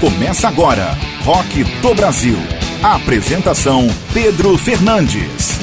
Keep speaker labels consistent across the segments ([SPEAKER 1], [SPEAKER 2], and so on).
[SPEAKER 1] Começa agora, Rock do Brasil. Apresentação Pedro Fernandes.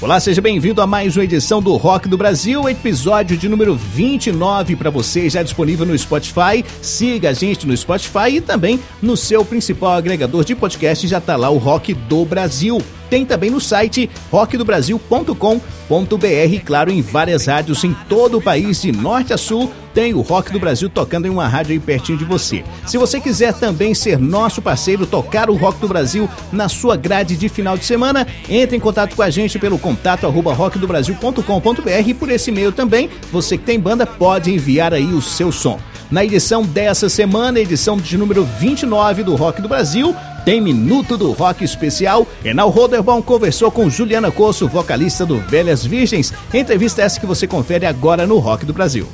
[SPEAKER 2] Olá, seja bem-vindo a mais uma edição do Rock do Brasil, episódio de número 29 para você, já disponível no Spotify. Siga a gente no Spotify e também no seu principal agregador de podcast já está lá o Rock do Brasil. Tem também no site rockdobrasil.com.br, claro, em várias rádios em todo o país, de norte a sul, tem o Rock do Brasil tocando em uma rádio aí pertinho de você. Se você quiser também ser nosso parceiro, tocar o Rock do Brasil na sua grade de final de semana, entre em contato com a gente pelo contato arroba rockdobrasil.com.br e por esse e-mail também, você que tem banda pode enviar aí o seu som. Na edição dessa semana, edição de número 29 do Rock do Brasil, tem Minuto do Rock Especial. Enal Roderbom conversou com Juliana Coço, vocalista do Velhas Virgens. Entrevista essa que você confere agora no Rock do Brasil.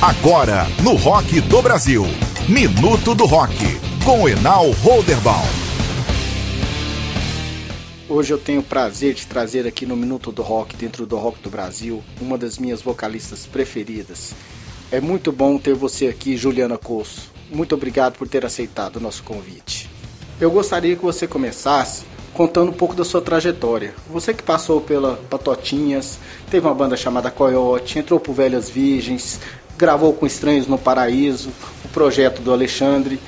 [SPEAKER 1] Agora, no Rock do Brasil. Minuto do Rock, com Enal Roderbom.
[SPEAKER 3] Hoje eu tenho o prazer de trazer aqui no Minuto do Rock, dentro do Rock do Brasil, uma das minhas vocalistas preferidas. É muito bom ter você aqui, Juliana Coço. Muito obrigado por ter aceitado o nosso convite. Eu gostaria que você começasse contando um pouco da sua trajetória. Você que passou pela Patotinhas, teve uma banda chamada Coyote, entrou por Velhas Virgens, gravou com Estranhos no Paraíso, o projeto do Alexandre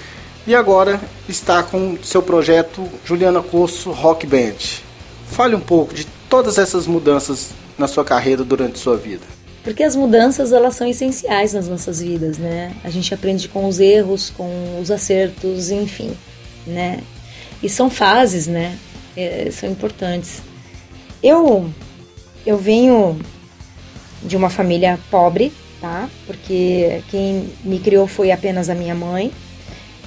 [SPEAKER 3] e agora está com seu projeto Juliana Coço Rock Band. Fale um pouco de todas essas mudanças na sua carreira durante sua vida.
[SPEAKER 4] Porque as mudanças elas são essenciais nas nossas vidas, né? A gente aprende com os erros, com os acertos, enfim, né? E são fases, né? É, são importantes. Eu eu venho de uma família pobre, tá? Porque quem me criou foi apenas a minha mãe.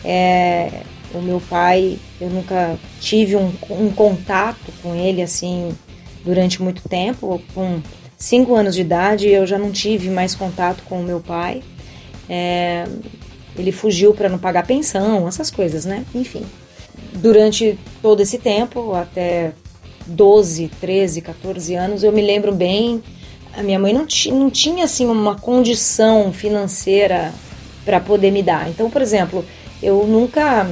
[SPEAKER 4] É, o meu pai, eu nunca tive um, um, contato com ele assim durante muito tempo. Com cinco anos de idade, eu já não tive mais contato com o meu pai. É, ele fugiu para não pagar pensão, essas coisas, né? Enfim. Durante todo esse tempo, até 12, 13, 14 anos, eu me lembro bem. A minha mãe não, não tinha assim uma condição financeira para poder me dar. Então, por exemplo, eu nunca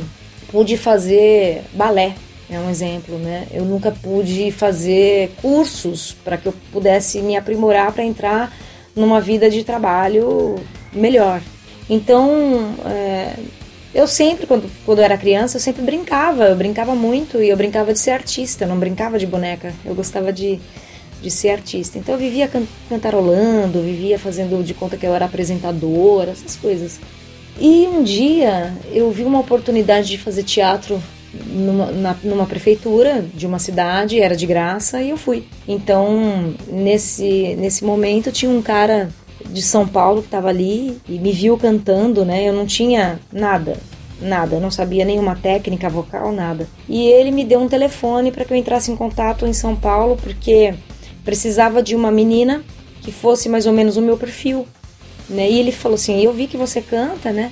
[SPEAKER 4] pude fazer balé, é um exemplo, né? Eu nunca pude fazer cursos para que eu pudesse me aprimorar para entrar numa vida de trabalho melhor. Então, é, eu sempre, quando, quando eu era criança, eu sempre brincava, eu brincava muito e eu brincava de ser artista, não brincava de boneca, eu gostava de, de ser artista. Então eu vivia can cantarolando, vivia fazendo de conta que eu era apresentadora, essas coisas. E um dia eu vi uma oportunidade de fazer teatro numa, na, numa prefeitura de uma cidade, era de graça e eu fui. Então, nesse, nesse momento, tinha um cara de São Paulo que estava ali e me viu cantando, né? Eu não tinha nada, nada, não sabia nenhuma técnica vocal, nada. E ele me deu um telefone para que eu entrasse em contato em São Paulo, porque precisava de uma menina que fosse mais ou menos o meu perfil. Né? E ele falou assim: Eu vi que você canta, né?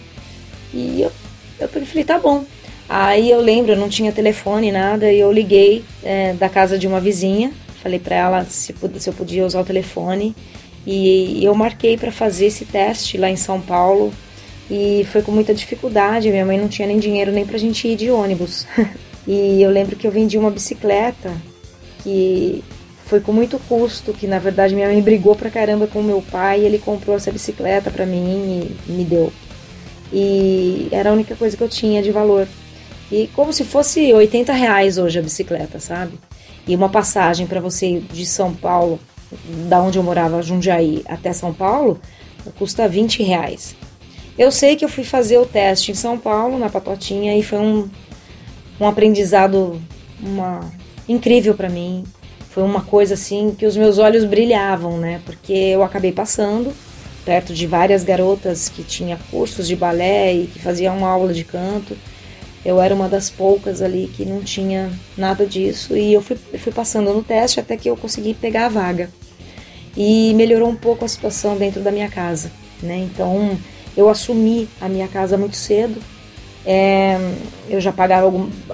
[SPEAKER 4] E eu, eu falei: Tá bom. Aí eu lembro, eu não tinha telefone, nada, e eu liguei é, da casa de uma vizinha, falei para ela se, se eu podia usar o telefone, e eu marquei para fazer esse teste lá em São Paulo, e foi com muita dificuldade, minha mãe não tinha nem dinheiro nem pra gente ir de ônibus. e eu lembro que eu vendi uma bicicleta, que foi com muito custo, que na verdade minha mãe brigou pra caramba com meu pai, e ele comprou essa bicicleta pra mim e me deu. E era a única coisa que eu tinha de valor. E como se fosse 80 reais hoje a bicicleta, sabe? E uma passagem para você de São Paulo, da onde eu morava, Jundiaí, até São Paulo, custa 20 reais. Eu sei que eu fui fazer o teste em São Paulo, na Patotinha, e foi um, um aprendizado uma, incrível para mim foi uma coisa assim que os meus olhos brilhavam, né? Porque eu acabei passando perto de várias garotas que tinha cursos de balé e que faziam uma aula de canto. Eu era uma das poucas ali que não tinha nada disso e eu fui, fui passando no teste até que eu consegui pegar a vaga. E melhorou um pouco a situação dentro da minha casa, né? Então eu assumi a minha casa muito cedo. É, eu já pagava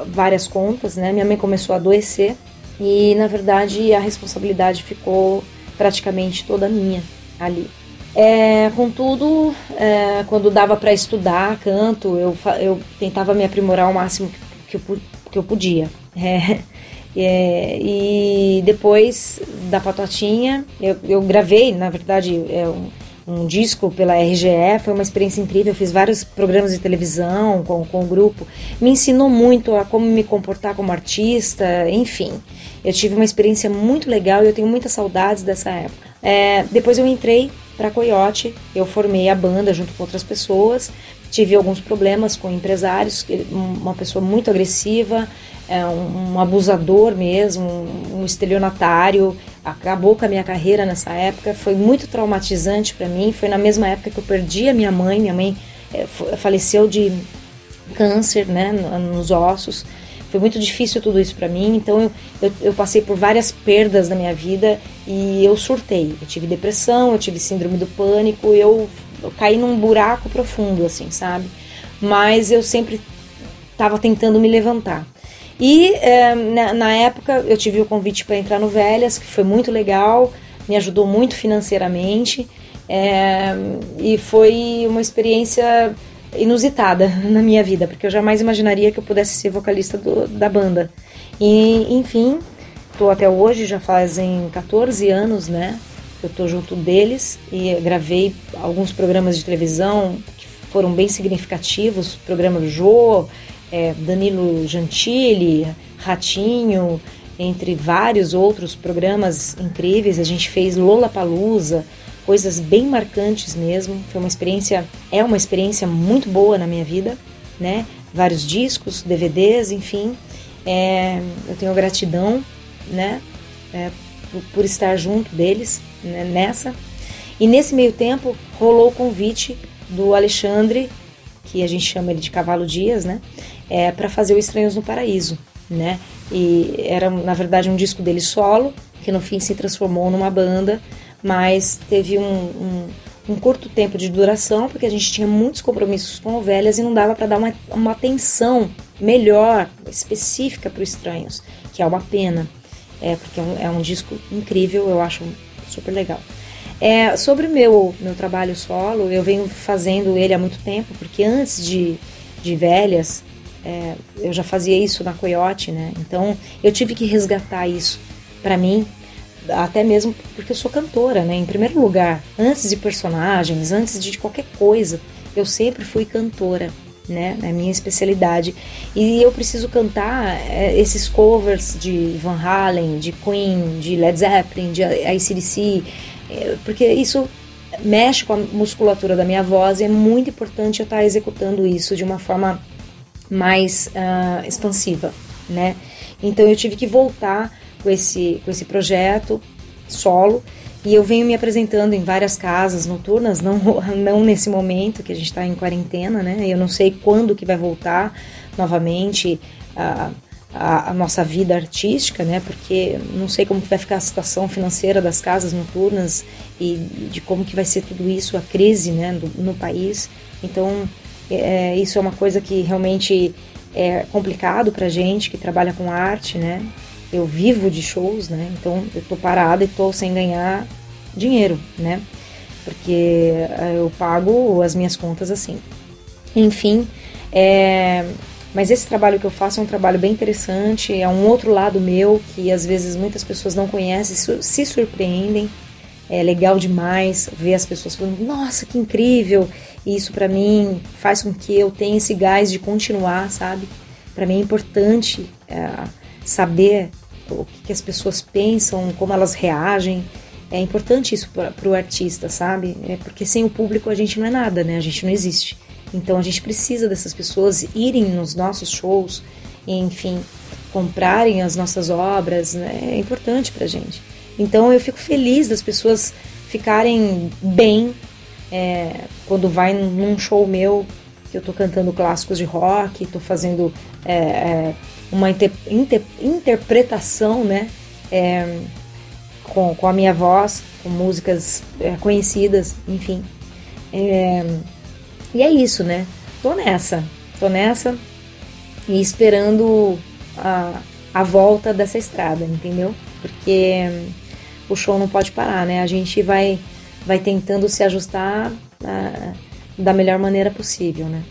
[SPEAKER 4] várias contas, né? Minha mãe começou a adoecer e na verdade a responsabilidade ficou praticamente toda minha ali. É, contudo, é, quando dava para estudar canto, eu, eu tentava me aprimorar ao máximo que, que, eu, que eu podia. É, é, e depois da Patotinha, eu, eu gravei, na verdade, é, um, um, disco pela RGE, foi uma experiência incrível. Eu fiz vários programas de televisão com, com o grupo, me ensinou muito a como me comportar como artista, enfim. Eu tive uma experiência muito legal e eu tenho muitas saudades dessa época. É, depois eu entrei para Coyote, eu formei a banda junto com outras pessoas, tive alguns problemas com empresários, uma pessoa muito agressiva, é, um, abusador mesmo, um estelionatário, acabou com a minha carreira nessa época, foi muito traumatizante para mim, foi na mesma época que eu perdi a minha mãe, minha mãe é, faleceu de câncer, né, nos ossos, foi muito difícil tudo isso para mim, então eu, eu, eu, passei por várias perdas na minha vida e eu surtei. Eu tive depressão, eu tive síndrome do pânico, eu, eu caí num buraco profundo, assim, sabe? Mas eu sempre estava tentando me levantar. E é, na, na, época eu tive o convite para entrar no Velhas, que foi muito legal, me ajudou muito financeiramente é, e foi uma experiência inusitada na minha vida, porque eu jamais imaginaria que eu pudesse ser vocalista do, da banda. E, enfim, estou até hoje, já fazem 14 anos, né? Eu estou junto deles e gravei alguns programas de televisão que foram bem significativos, programa do Jô, é, Danilo Gentili, Ratinho, entre vários outros programas incríveis. A gente fez Lola Palusa, coisas bem marcantes mesmo. Foi uma experiência, é uma experiência muito boa na minha vida, né? Vários discos, DVDs, enfim. É, eu tenho gratidão, né? É, por, por, estar junto deles né, nessa. E nesse meio tempo rolou o convite do Alexandre, que a gente chama ele de Cavalo Dias, né? É, para fazer o Estranhos no Paraíso, né? E era na verdade um disco dele solo, que no fim se transformou numa banda mas teve um, um, um, curto tempo de duração, porque a gente tinha muitos compromissos com ovelhas e não dava para dar uma, uma atenção melhor, específica para os estranhos, que é uma pena, é, porque é um, é um disco incrível, eu acho super legal. É, sobre o meu, meu trabalho solo, eu venho fazendo ele há muito tempo, porque antes de, de Velhas, é, eu já fazia isso na Coyote, né? Então eu tive que resgatar isso para mim até mesmo porque eu sou cantora, né? Em primeiro lugar, antes de personagens, antes de qualquer coisa, eu sempre fui cantora, né? É minha especialidade. E eu preciso cantar é, esses covers de Van Halen, de Queen, de Led Zeppelin, de ACDC, é, porque isso mexe com a musculatura da minha voz e é muito importante eu estar executando isso de uma forma mais uh, expansiva, né? Então eu tive que voltar com esse, com esse projeto solo e eu venho me apresentando em várias casas noturnas, não, não nesse momento que a gente está em quarentena, né? Eu não sei quando que vai voltar novamente a, a, a, nossa vida artística, né? Porque não sei como que vai ficar a situação financeira das casas noturnas e de como que vai ser tudo isso, a crise, né, do, no país. Então, é, isso é uma coisa que realmente é complicado para gente que trabalha com arte, né? Eu vivo de shows, né? Então eu tô parada e tô sem ganhar dinheiro, né? Porque eh, eu pago as minhas contas assim. Enfim, é... mas esse trabalho que eu faço é um trabalho bem interessante, é um outro lado meu que às vezes muitas pessoas não conhecem, se surpreendem. É legal demais ver as pessoas falando: "Nossa, que incrível!" E isso para mim faz com que eu tenha esse gás de continuar, sabe? Para mim é importante é, saber o que, que as pessoas pensam, como elas reagem. É importante isso para o artista, sabe? É porque sem o público a gente não é nada, né? A gente não existe. Então a gente precisa dessas pessoas irem nos nossos shows, enfim, comprarem as nossas obras, né? é importante para a gente. Então eu fico feliz das pessoas ficarem bem é, quando vai num show meu que eu tô cantando clássicos de rock, tô fazendo é, é, uma inter, inter, interpretação, né? É, com, com a minha voz, com músicas é, conhecidas, enfim. É, e é isso, né? Tô nessa, tô nessa e esperando a, a volta dessa estrada, entendeu? Porque o show não pode parar, né? A gente vai, vai tentando se ajustar uh, da melhor maneira possível, né?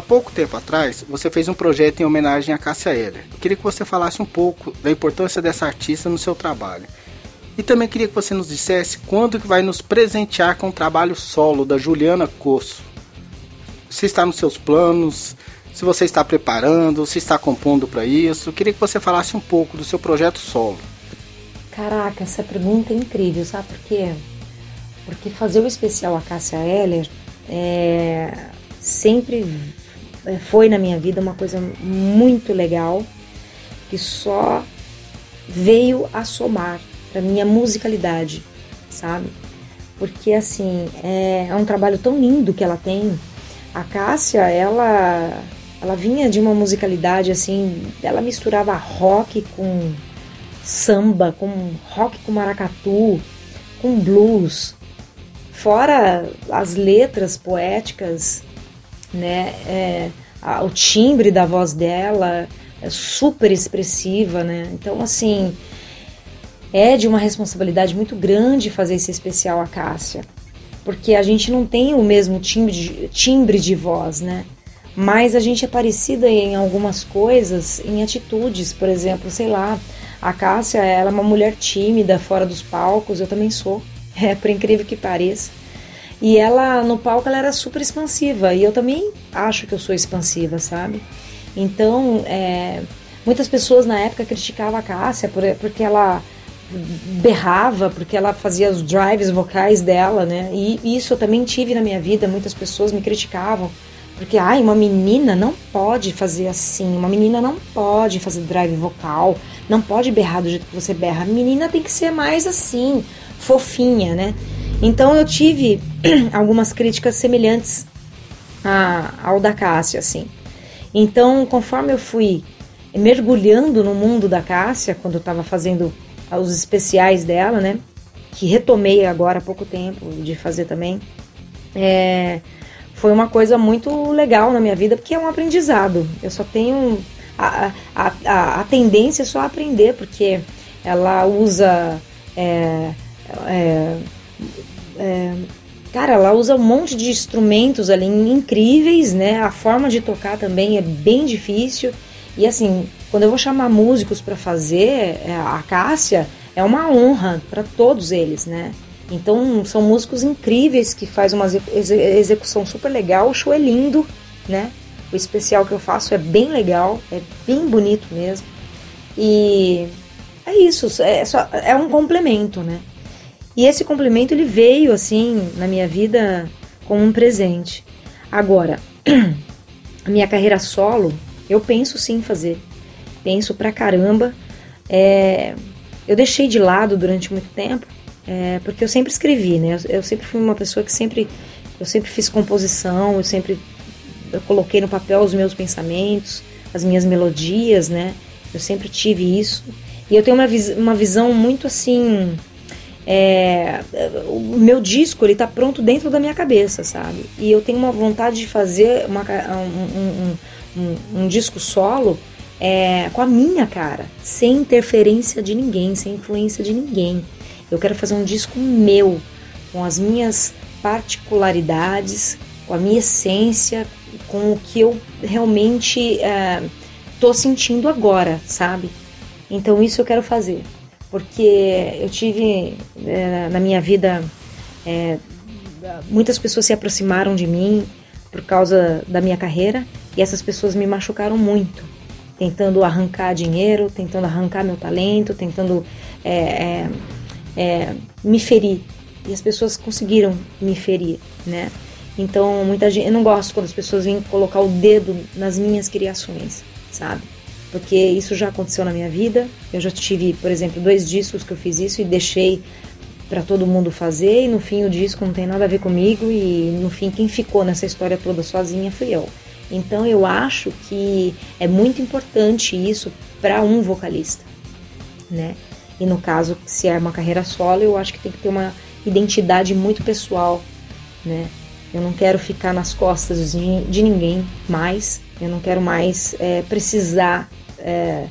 [SPEAKER 3] Há pouco tempo atrás, você fez um projeto em homenagem a Cássia Eller. Eu queria que você falasse um pouco da importância dessa artista no seu trabalho. E também queria que você nos dissesse quando que vai nos presentear com o trabalho solo da Juliana Cosso. Se está nos seus planos, se você está preparando, se está compondo para isso. Queria que você falasse um pouco do seu projeto solo.
[SPEAKER 4] Caraca, essa pergunta é incrível, sabe por quê? Porque fazer o especial a Cássia Eller é, sempre foi na minha vida uma coisa muito legal que só veio a somar para minha musicalidade, sabe? Porque assim é, é um trabalho tão lindo que ela tem. A Cássia, ela ela vinha de uma musicalidade assim, ela misturava rock com samba, com rock com maracatu, com blues, fora as letras poéticas, né? É, a, o timbre da voz dela é super expressiva, né? Então assim é de uma responsabilidade muito grande fazer esse especial a Cássia, porque a gente não tem o mesmo timbre de, timbre de voz, né? Mas a gente é parecida em algumas coisas, em atitudes, por exemplo, sei lá, a Cássia, ela é uma mulher tímida fora dos palcos, eu também sou, é por incrível que pareça. E ela no palco ela era super expansiva e eu também acho que eu sou expansiva, sabe? Então, é, muitas pessoas na época criticavam a Cássia por, porque ela berrava, porque ela fazia os drives vocais dela, né? E isso eu também tive na minha vida, muitas pessoas me criticavam. Porque, ai, uma menina não pode fazer assim, uma menina não pode fazer drive vocal, não pode berrar do jeito que você berra. A menina tem que ser mais assim, fofinha, né? Então eu tive algumas críticas semelhantes a, ao da Cássia, assim. Então, conforme eu fui mergulhando no mundo da Cássia, quando eu estava fazendo os especiais dela, né? Que retomei agora há pouco tempo de fazer também. É, foi uma coisa muito legal na minha vida, porque é um aprendizado. Eu só tenho. A, a, a, a tendência é só aprender, porque ela usa. É, é, é, cara, ela usa um monte de instrumentos ali incríveis, né? A forma de tocar também é bem difícil. E assim, quando eu vou chamar músicos para fazer é, a Cássia, é uma honra para todos eles, né? Então são músicos incríveis que faz uma execução super legal, o show é lindo, né? O especial que eu faço é bem legal, é bem bonito mesmo. E é isso, é, só, é um complemento, né? E esse complemento ele veio assim na minha vida como um presente. Agora, a minha carreira solo, eu penso sim fazer penso pra caramba. É, eu deixei de lado durante muito tempo, é, porque eu sempre escrevi, né? Eu, eu, sempre fui uma pessoa que sempre, eu sempre fiz composição, eu sempre eu coloquei no papel os meus pensamentos, as minhas melodias, né? Eu sempre tive isso. E eu tenho uma, vis uma visão muito assim. É, o meu disco ele tá pronto dentro da minha cabeça, sabe? E eu tenho uma vontade de fazer uma, um, um, um, um disco solo é, com a minha cara, sem interferência de ninguém, sem influência de ninguém. Eu quero fazer um disco meu, com as minhas particularidades, com a minha essência, com o que eu realmente é, sentindo agora, sabe? Então isso eu quero fazer, porque eu tive é, na minha vida é, muitas pessoas se aproximaram de mim por causa da minha carreira e essas pessoas me machucaram muito tentando arrancar dinheiro, tentando arrancar meu talento, tentando é, é, é, me ferir. E as pessoas conseguiram me ferir, né? Então, muita gente, eu não gosto quando as pessoas vêm colocar o dedo nas minhas criações, sabe? Porque isso já aconteceu na minha vida. Eu já tive, por exemplo, dois discos que eu fiz isso e deixei para todo mundo fazer e no fim o disco não tem nada a ver comigo e no fim quem ficou nessa história toda sozinha fui eu. Então eu acho que é muito importante isso para um vocalista, né? E no caso, se é uma carreira solo, eu acho que tem que ter uma identidade muito pessoal, né? Eu não quero ficar nas costas de, de ninguém mais, eu não quero mais é, precisar é,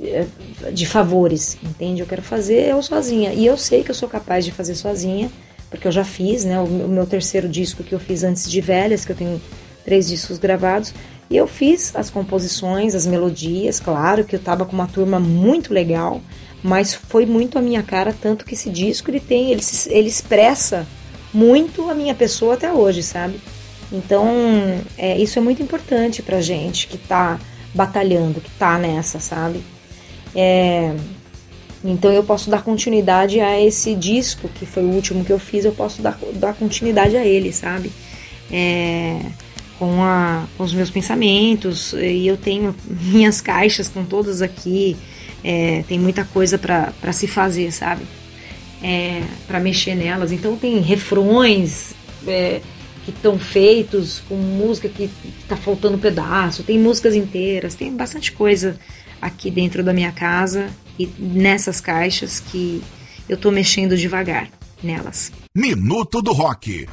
[SPEAKER 4] eh, de favores, entende? Eu quero fazer eu sozinha. E eu sei que eu sou capaz de fazer sozinha, porque eu já fiz, né? O meu terceiro disco que eu fiz antes de Velhas, que eu tenho três discos gravados, e eu fiz as composições, as melodias, claro que eu tava com uma turma muito legal, mas foi muito a minha cara, tanto que esse disco ele tem, ele, ele expressa muito a minha pessoa até hoje, sabe? Então, é, isso é muito importante pra gente que tá batalhando, que tá nessa, sabe? É, então eu posso dar continuidade a esse disco, que foi o último que eu fiz, eu posso dar, dar continuidade a ele, sabe? É, com, a, com os meus pensamentos, e eu tenho minhas caixas com todas aqui, é, tem muita coisa para se fazer, sabe? É, para mexer nelas. Então tem refrões é, que estão feitos com música que está faltando pedaço, tem músicas inteiras, tem bastante coisa aqui dentro da minha casa e nessas caixas que eu tô mexendo devagar nelas.
[SPEAKER 5] Minuto do Rock.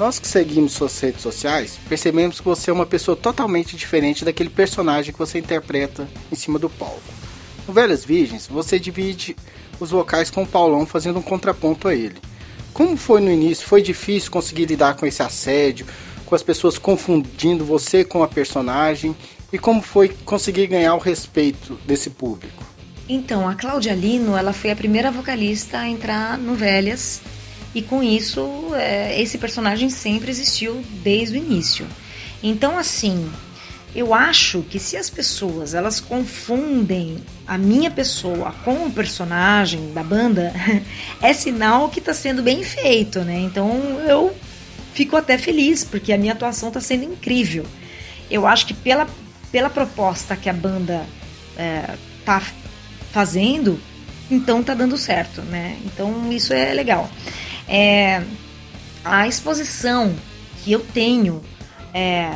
[SPEAKER 3] Nós que seguimos suas redes sociais, percebemos que você é uma pessoa totalmente diferente daquele personagem que você interpreta em cima do palco. No Velhas Virgens, você divide os vocais com o Paulão fazendo um contraponto a ele. Como foi no início? Foi difícil conseguir lidar com esse assédio, com as pessoas confundindo você com a personagem? E como foi conseguir ganhar o respeito desse público?
[SPEAKER 4] Então, a Cláudia Lino, ela foi a primeira vocalista a entrar no Velhas e com isso é, esse personagem sempre existiu desde o início. Então, assim, eu acho que se as pessoas elas confundem a minha pessoa com o personagem da banda, é sinal que está sendo bem feito, né? Então eu fico até feliz porque a minha atuação está sendo incrível. Eu acho que pela, pela proposta que a banda é, tá fazendo, então tá dando certo, né? Então isso é legal. É, a exposição que eu tenho é,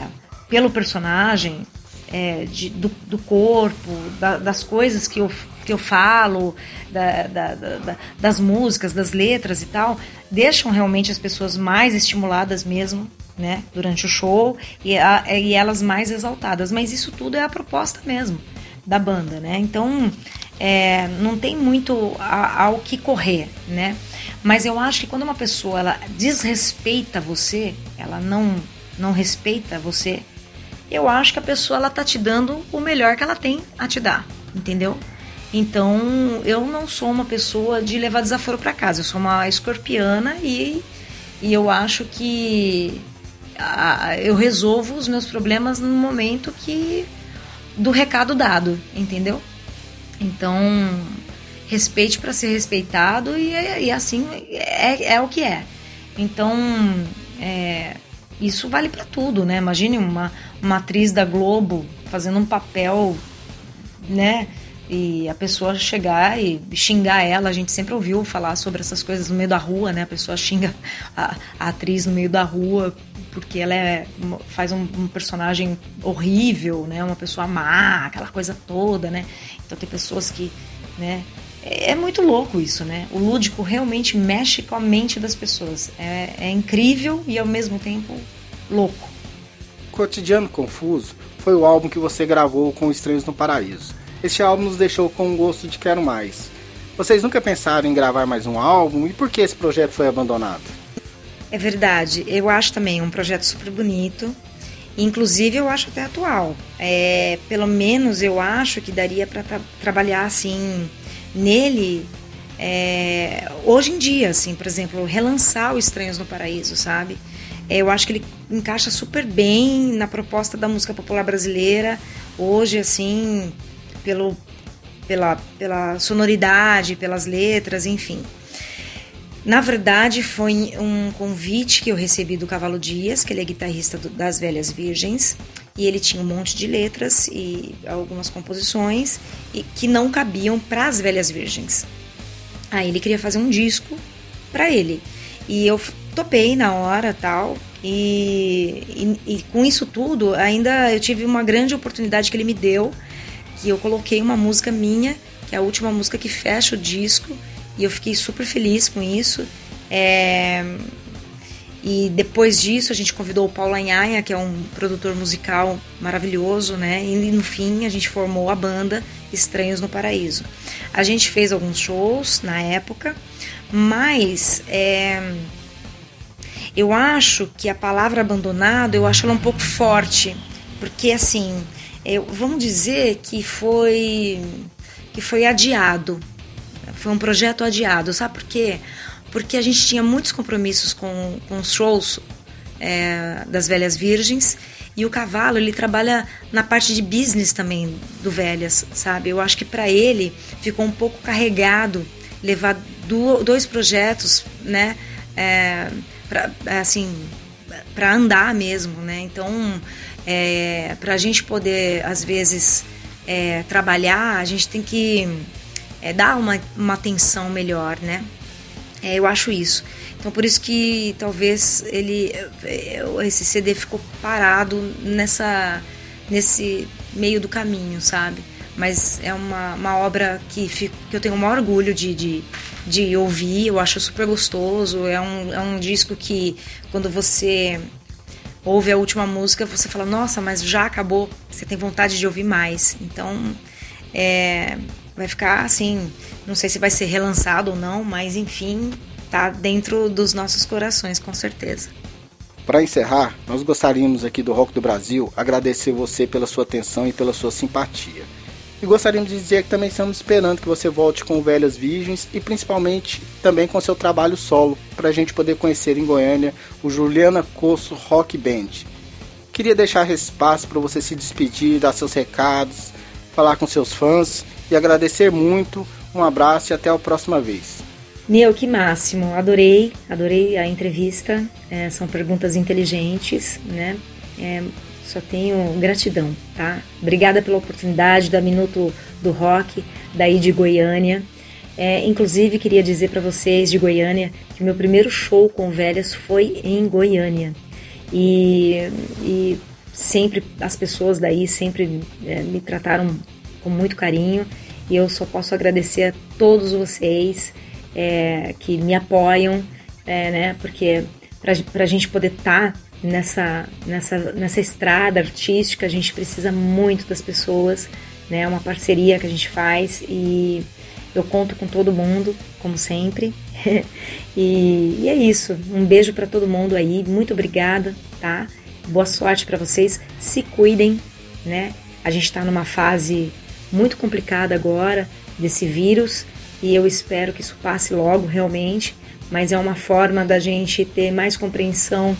[SPEAKER 4] pelo personagem, é, de, do, do, corpo, da, das coisas que eu, que eu falo, da, da, das músicas, das letras e tal, deixam realmente as pessoas mais estimuladas mesmo, né, durante o show e, a, e elas mais exaltadas. Mas isso tudo é a proposta mesmo da banda, né? Então é, não tem muito ao que correr, né? Mas eu acho que quando uma pessoa ela desrespeita você, ela não não respeita você, eu acho que a pessoa ela tá te dando o melhor que ela tem a te dar, entendeu? Então, eu não sou uma pessoa de levar desaforo para casa, eu sou uma escorpiana e, e eu acho que eu resolvo os meus problemas no momento que do recado dado, entendeu? Então, respeite para ser respeitado e, e assim é, é, o que é. Então, é, isso vale para tudo, né? Imagine uma, uma atriz da Globo fazendo um papel, né? E a pessoa chegar e xingar ela, a gente sempre ouviu falar sobre essas coisas no meio da rua, né? A pessoa xinga a, a atriz no meio da rua porque ela é, faz um, um, personagem horrível, né? Uma pessoa má, aquela coisa toda, né? Então tem pessoas que, né? É, é muito louco isso, né? O lúdico realmente mexe com a mente das pessoas. É, é incrível e ao mesmo tempo louco.
[SPEAKER 3] Cotidiano Confuso foi o álbum que você gravou com Estranhos no Paraíso. Este álbum nos deixou com um gosto de quero mais. Vocês nunca pensaram em gravar mais um álbum e por que esse projeto foi abandonado?
[SPEAKER 4] É verdade, eu acho também um projeto super bonito. Inclusive eu acho até atual. É, pelo menos eu acho que daria para tra trabalhar assim nele é, hoje em dia, assim, por exemplo, relançar o Estranhos no Paraíso, sabe? É, eu acho que ele encaixa super bem na proposta da música popular brasileira hoje, assim, pelo, pela, pela sonoridade, pelas letras, enfim. Na verdade, foi um convite que eu recebi do Cavalo Dias, que ele é guitarrista do, das Velhas Virgens, e ele tinha um monte de letras e algumas composições e que não cabiam para as Velhas Virgens. Aí ele queria fazer um disco para ele. E eu topei na hora tal. E, e, e, com isso tudo, ainda eu tive uma grande oportunidade que ele me deu, que eu coloquei uma música minha, que é a última música que fecha o disco, e eu fiquei super feliz com isso. É... E depois disso a gente convidou o Paulo Anhaia, que é um produtor musical maravilhoso, né? E no fim a gente formou a banda Estranhos no Paraíso. A gente fez alguns shows na época, mas é... eu acho que a palavra abandonado, eu acho ela um pouco forte, porque assim, eu, vamos dizer que foi que foi adiado, foi um projeto adiado, sabe por quê? Porque a gente tinha muitos compromissos com, com os shows é, das Velhas Virgens e o cavalo ele trabalha na parte de business também do Velhas, sabe? Eu acho que para ele ficou um pouco carregado levar do, dois projetos, né? É, pra, assim, para andar mesmo, né? Então, é, para a gente poder às vezes é, trabalhar, a gente tem que é, dar uma, uma atenção melhor, né? É, eu acho isso. Então por isso que talvez ele é, esse CD ficou parado nessa nesse meio do caminho, sabe? Mas é uma, uma obra que, fico, que eu tenho o maior orgulho de, de, de ouvir, eu acho super gostoso. É um, é um disco que, quando você ouve a última música, você fala, nossa, mas já acabou, você tem vontade de ouvir mais. Então, é, vai ficar assim, não sei se vai ser relançado ou não, mas enfim, tá dentro dos nossos corações, com certeza.
[SPEAKER 3] Para encerrar, nós gostaríamos aqui do Rock do Brasil agradecer você pela sua atenção e pela sua simpatia. E gostaríamos de dizer que também estamos esperando que você volte com Velhas Virgens e principalmente também com seu trabalho solo, para a gente poder conhecer em Goiânia o Juliana Coço Rock Band. Queria deixar espaço para você se despedir, dar seus recados, falar com seus fãs e agradecer muito. Um abraço e até a próxima vez.
[SPEAKER 4] Meu, que máximo! Adorei, adorei a entrevista. É, são perguntas inteligentes, né? É, só tenho gratidão, tá? Obrigada pela oportunidade da Minuto do Rock, daí de Goiânia. É, inclusive, queria dizer para vocês de Goiânia que meu primeiro show com velhas foi em Goiânia. E, e sempre as pessoas daí sempre é, me trataram com muito carinho. E eu só posso agradecer a todos vocês é, que me apoiam, é, né? Porque para a gente poder estar tá nessa, nessa, nessa estrada artística, a gente precisa muito das pessoas, né? É uma parceria que a gente faz e eu conto com todo mundo, como sempre. e, e, é isso. Um beijo para todo mundo aí. Muito obrigada, tá? Boa sorte para vocês. Se cuidem, né? A gente está numa fase muito complicada agora desse vírus e eu espero que isso passe logo realmente, mas é uma forma da gente ter mais compreensão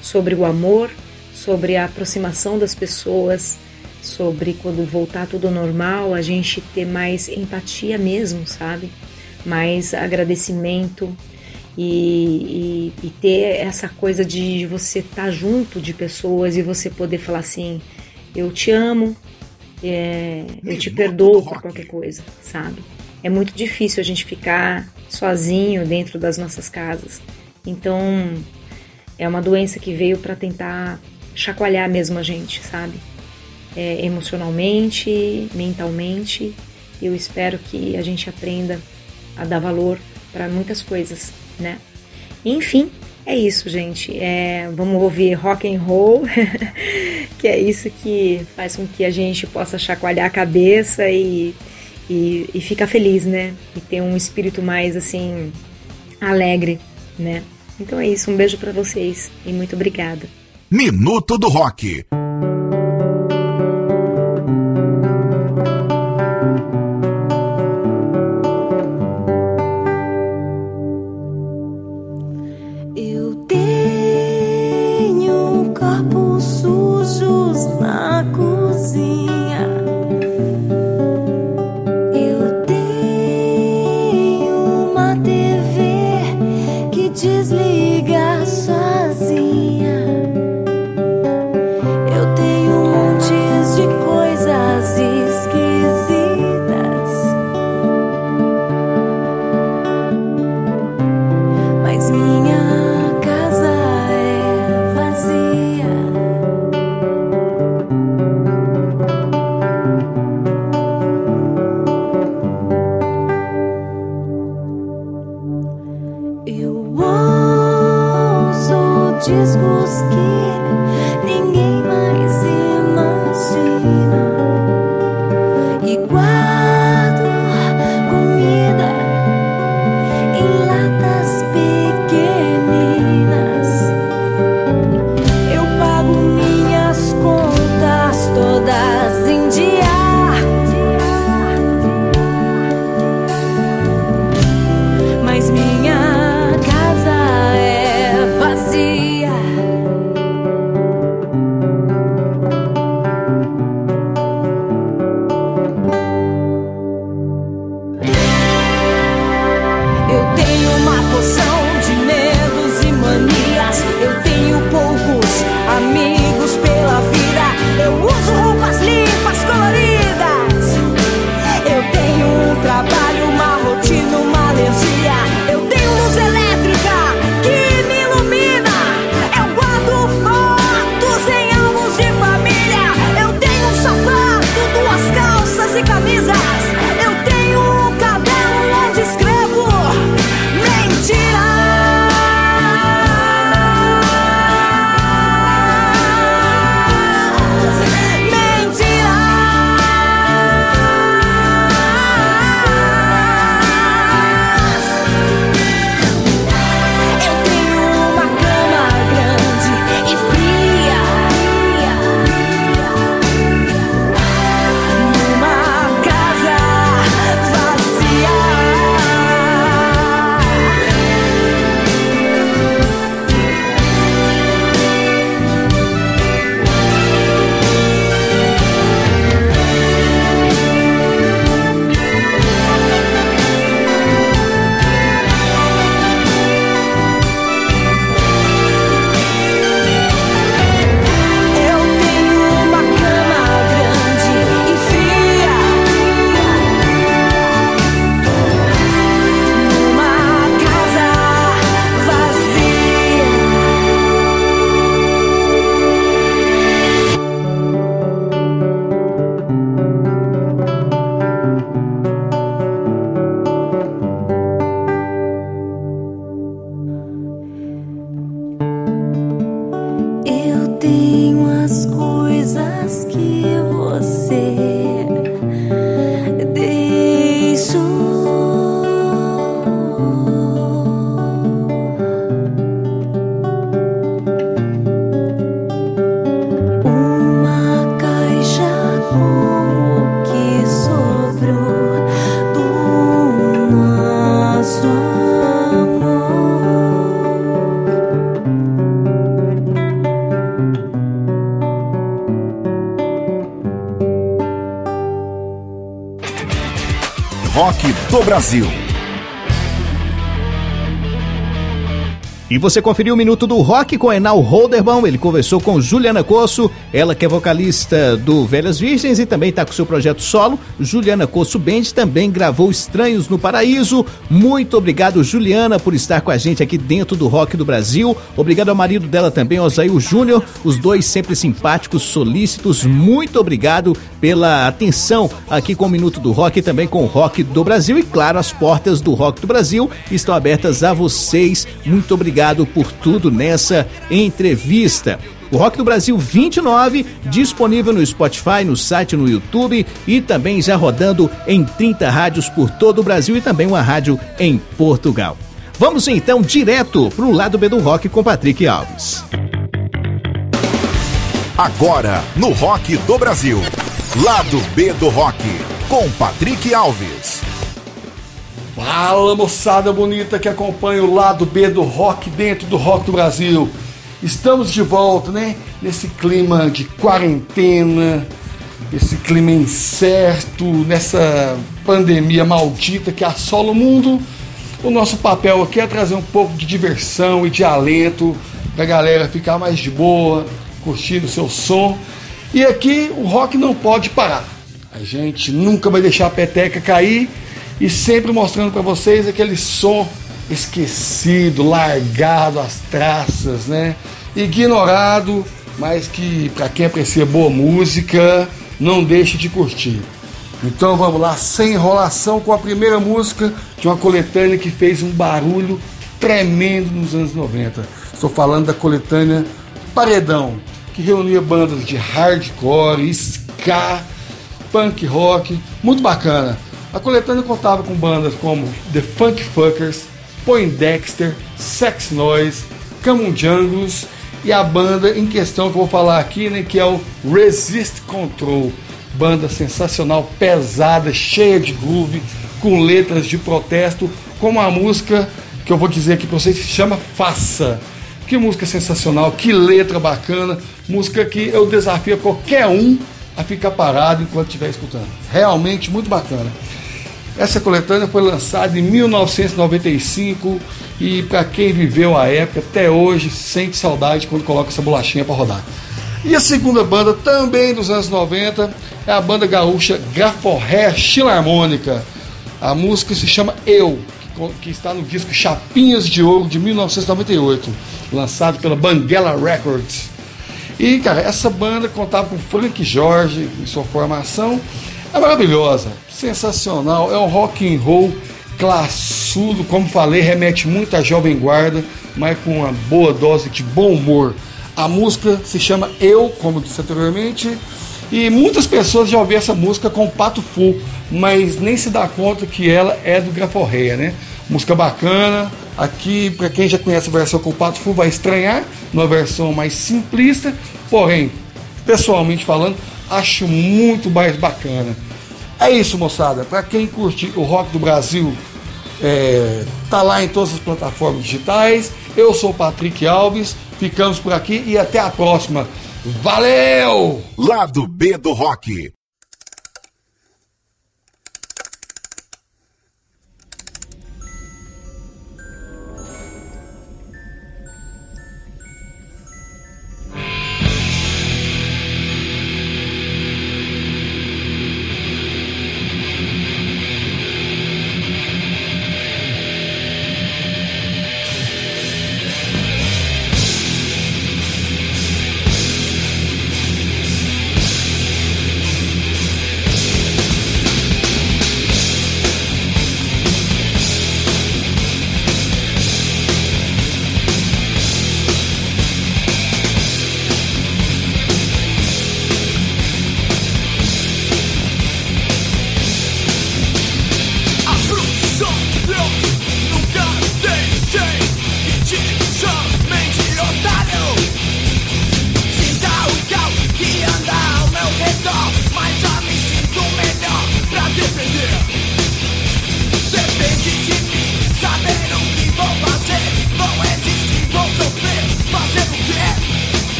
[SPEAKER 4] sobre o amor, sobre a aproximação das pessoas, sobre quando voltar tudo normal, a gente ter mais empatia mesmo, sabe? Mais agradecimento e, e, e ter essa coisa de você estar tá junto de pessoas e você poder falar assim: eu te amo, é, eu te perdoo por qualquer coisa, sabe? É muito difícil a gente ficar sozinho dentro das nossas casas. Então, é uma doença que veio para tentar chacoalhar mesmo a gente, sabe? É, emocionalmente, mentalmente. Eu espero que a gente aprenda a dar valor para muitas coisas, né? Enfim, é isso, gente. É, vamos ouvir rock and roll, que é isso que faz com que a gente possa chacoalhar a cabeça e, e, e ficar feliz, né? E ter um espírito mais assim alegre, né? Então é isso, um beijo para vocês e muito obrigada.
[SPEAKER 1] Minuto do Rock. Brasil.
[SPEAKER 2] E você conferiu o Minuto do Rock com Enal Holderbaum, ele conversou com Juliana Cosso, ela que é vocalista do Velhas Virgens e também está com seu projeto solo. Juliana Cosso Band também gravou Estranhos no Paraíso. Muito obrigado, Juliana, por estar com a gente aqui dentro do Rock do Brasil. Obrigado ao marido dela também, Osail Júnior, os dois sempre simpáticos, solícitos. Muito obrigado pela atenção aqui com o Minuto do Rock e também com o Rock do Brasil. E claro, as portas do Rock do Brasil estão abertas a vocês. Muito obrigado por tudo nessa entrevista. O Rock do Brasil 29, disponível no Spotify, no site, no YouTube e também já rodando em 30 rádios por todo o Brasil e também uma rádio em Portugal. Vamos então direto para o lado B do rock com Patrick Alves.
[SPEAKER 1] Agora, no Rock do Brasil, lado B do rock com Patrick Alves.
[SPEAKER 6] Fala moçada bonita que acompanha o lado B do rock dentro do rock do Brasil. Estamos de volta, né? Nesse clima de quarentena, esse clima incerto, nessa pandemia maldita que assola o mundo. O nosso papel aqui é trazer um pouco de diversão e de alento pra galera ficar mais de boa, curtindo o seu som. E aqui o rock não pode parar. A gente nunca vai deixar a peteca cair e sempre mostrando para vocês aquele som esquecido, largado às traças, né? Ignorado, mas que para quem aprecia boa música, não deixe de curtir. Então vamos lá, sem enrolação, com a primeira música de uma coletânea que fez um barulho tremendo nos anos 90. Estou falando da coletânea Paredão, que reunia bandas de hardcore, ska, punk rock, muito bacana. A coletânea contava com bandas como The Funk Fuckers, Poindexter, Sex Noise, Camundjangos e a banda em questão que eu vou falar aqui, né, que é o Resist Control. Banda sensacional, pesada, cheia de groove, com letras de protesto, como a música que eu vou dizer aqui para vocês se chama Faça. Que música sensacional, que letra bacana, música que eu desafio qualquer um a ficar parado enquanto estiver escutando. Realmente muito bacana. Essa coletânea foi lançada em 1995 e para quem viveu a época até hoje sente saudade quando coloca essa bolachinha para rodar. E a segunda banda, também dos anos 90, é a banda gaúcha Gaforré Chilarmônica. A música se chama Eu, que está no disco Chapinhas de Ouro de 1998, lançado pela Banguela Records. E, cara, essa banda contava com Frank Jorge em sua formação. É maravilhosa sensacional, é um rock and roll classudo, como falei, remete muito à jovem guarda, mas com uma boa dose de bom humor. A música se chama Eu, como disse anteriormente, e muitas pessoas já ouviram essa música com Pato Fu, mas nem se dá conta que ela é do Graforreia, né? Música bacana. Aqui, para quem já conhece a versão com Pato Fu, vai estranhar, uma versão mais simplista, porém, pessoalmente falando, acho muito mais bacana. É isso, moçada. Para quem curte o rock do Brasil, é, tá lá em todas as plataformas digitais. Eu sou o Patrick Alves. Ficamos por aqui e até a próxima. Valeu!
[SPEAKER 1] Lado B do Rock.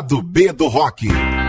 [SPEAKER 1] Lado B do Rock.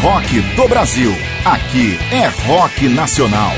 [SPEAKER 1] Rock do Brasil. Aqui é rock nacional.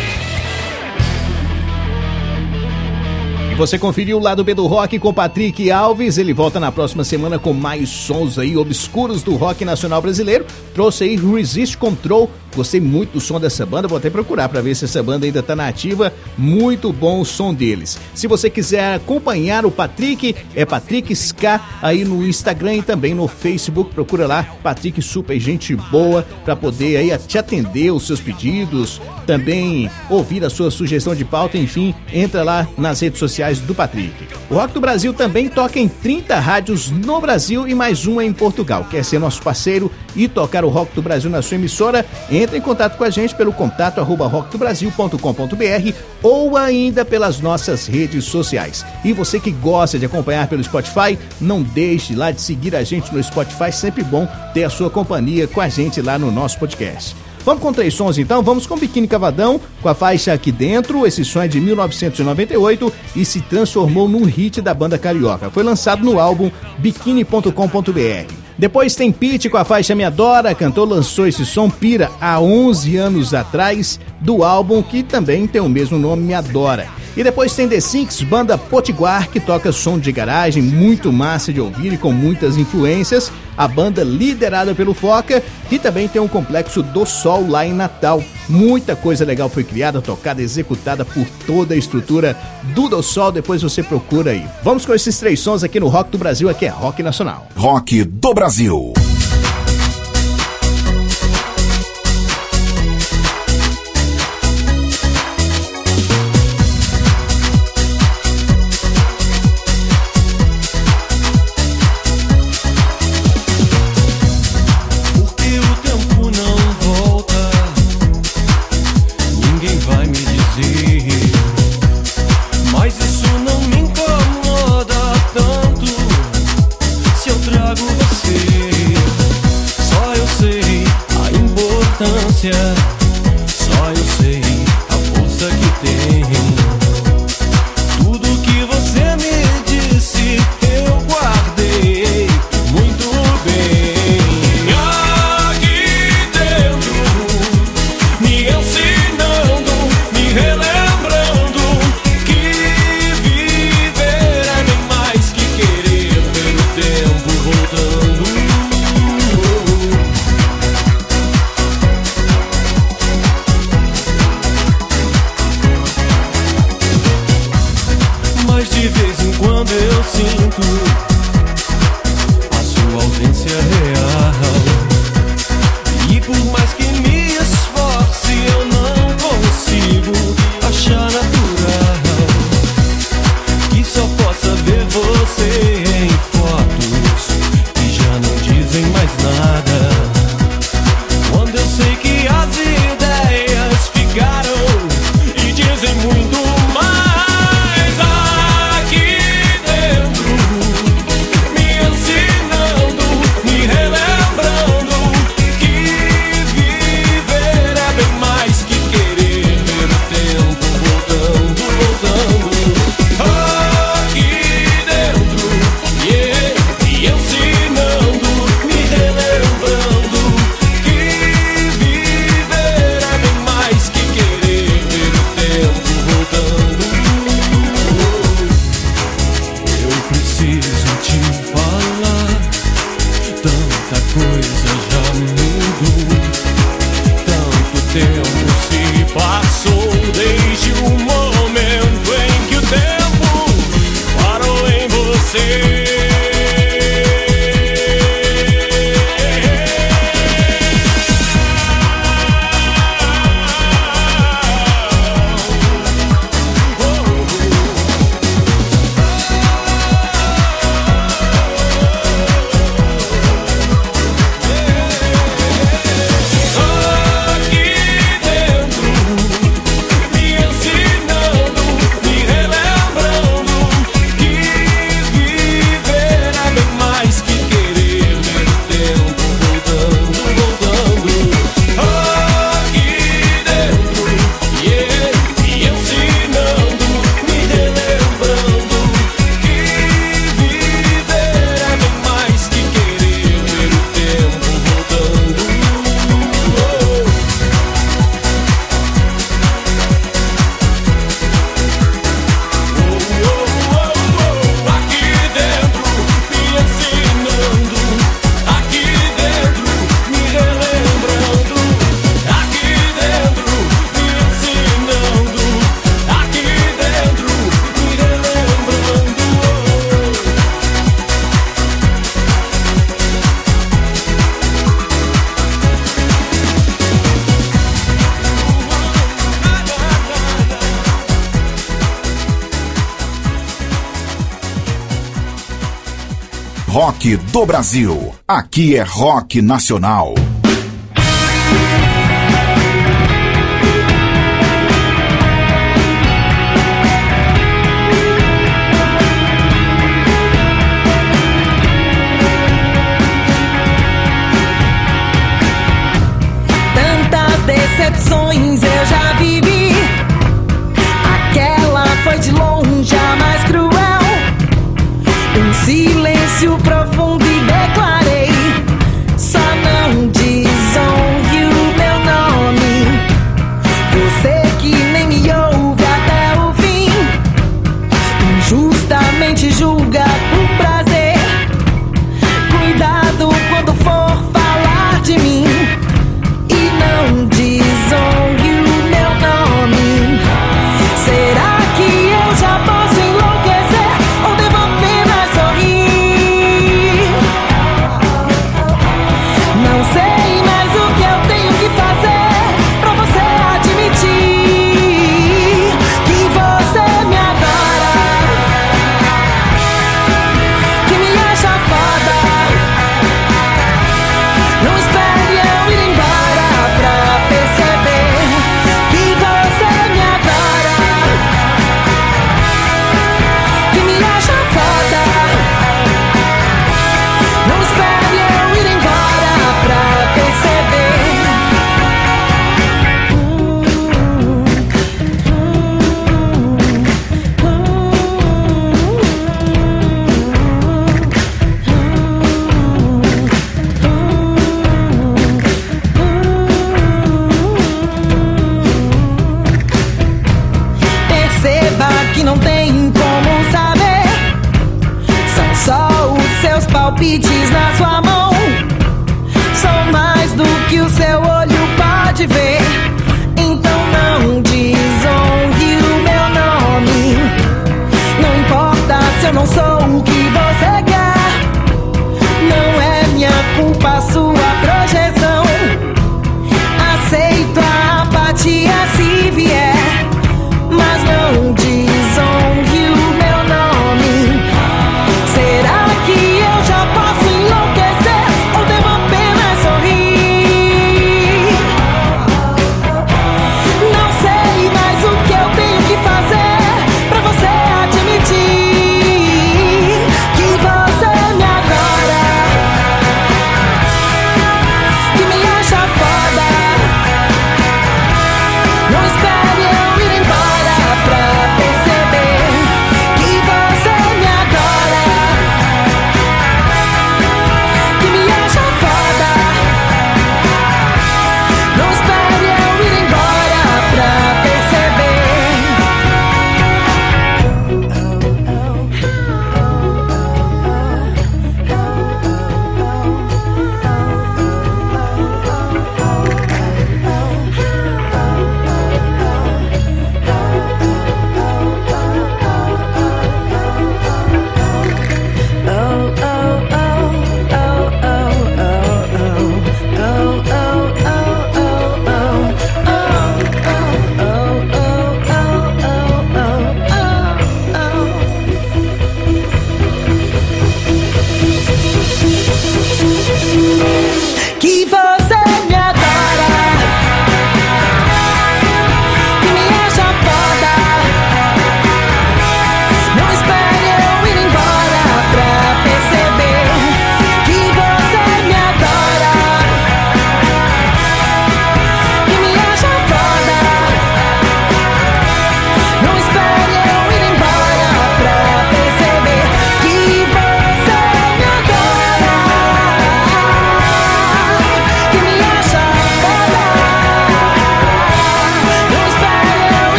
[SPEAKER 2] E você conferiu o lado B do rock com Patrick Alves. Ele volta na próxima semana com mais sons aí obscuros do rock nacional brasileiro. Trouxe aí Resist Control Gostei muito do som dessa banda, vou até procurar para ver se essa banda ainda tá nativa. Muito bom o som deles. Se você quiser acompanhar o Patrick, é Patrick Ska aí no Instagram e também no Facebook. Procura lá, Patrick super gente boa para poder aí te atender os seus pedidos, também ouvir a sua sugestão de pauta, enfim, entra lá nas redes sociais do Patrick. O Rock do Brasil também toca em 30 rádios no Brasil e mais uma em Portugal. Quer ser nosso parceiro e tocar o Rock do Brasil na sua emissora? Entre em contato com a gente pelo contato arroba rockdobrasil.com.br ou ainda pelas nossas redes sociais. E você que gosta de acompanhar pelo Spotify, não deixe lá de seguir a gente no Spotify, sempre bom ter a sua companhia com a gente lá no nosso podcast. Vamos com três sons então? Vamos com Biquíni Cavadão, com a faixa aqui dentro. Esse som é de 1998 e se transformou num hit da banda carioca. Foi lançado no álbum biquíni.com.br. Depois tem Pete com a faixa Me Adora, cantor lançou esse som Pira há 11 anos atrás do álbum que também tem o mesmo nome Me Adora. E depois tem The Sinks, banda Potiguar, que toca som de garagem, muito massa de ouvir e com muitas influências. A banda liderada pelo Foca, que também tem um complexo do Sol lá em Natal. Muita coisa legal foi criada, tocada, executada por toda a estrutura do Do Sol. Depois você procura aí. Vamos com esses três sons aqui no Rock do Brasil, aqui é Rock Nacional.
[SPEAKER 1] Rock do Brasil.
[SPEAKER 5] Rock do Brasil. Aqui é rock nacional.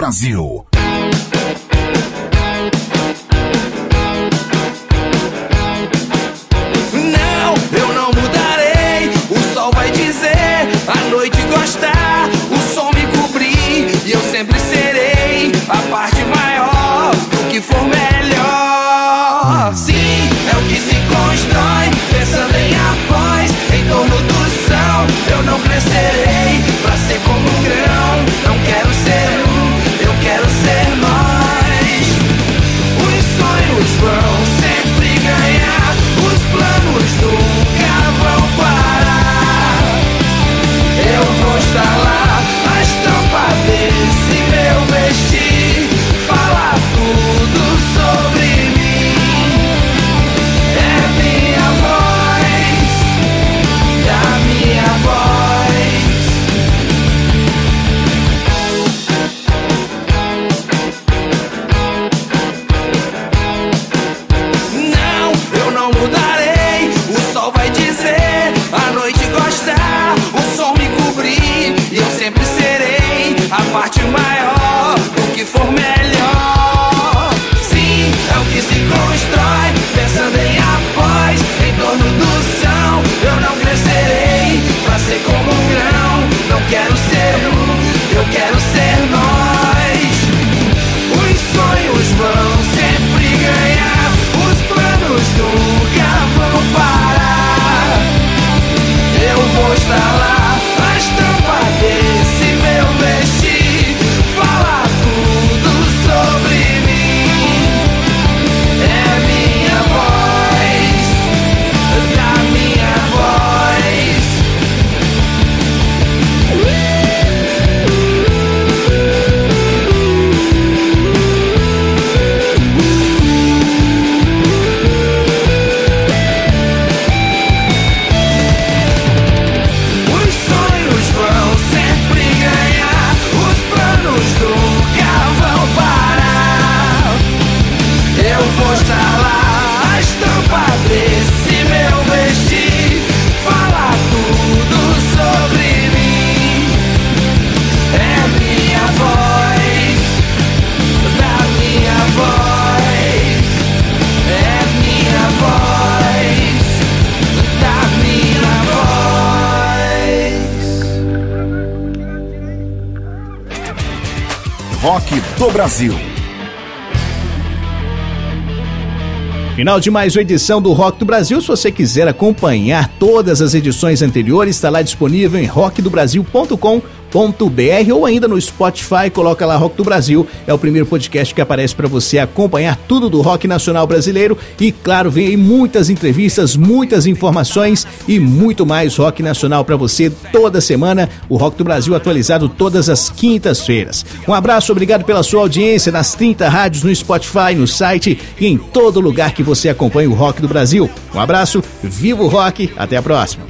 [SPEAKER 1] Brasil.
[SPEAKER 7] do
[SPEAKER 1] Brasil.
[SPEAKER 2] Final de mais uma edição do Rock do Brasil. Se você quiser acompanhar todas as edições anteriores, está lá disponível em rockdobrasil.com.br .br ou ainda no Spotify, coloca lá Rock do Brasil. É o primeiro podcast que aparece para você acompanhar tudo do rock nacional brasileiro e claro, vem aí muitas entrevistas, muitas informações e muito mais rock nacional para você toda semana. O Rock do Brasil atualizado todas as quintas-feiras. Um abraço, obrigado pela sua audiência nas 30 rádios no Spotify, no site e em todo lugar que você acompanha o rock do Brasil. Um abraço, vivo rock, até a próxima.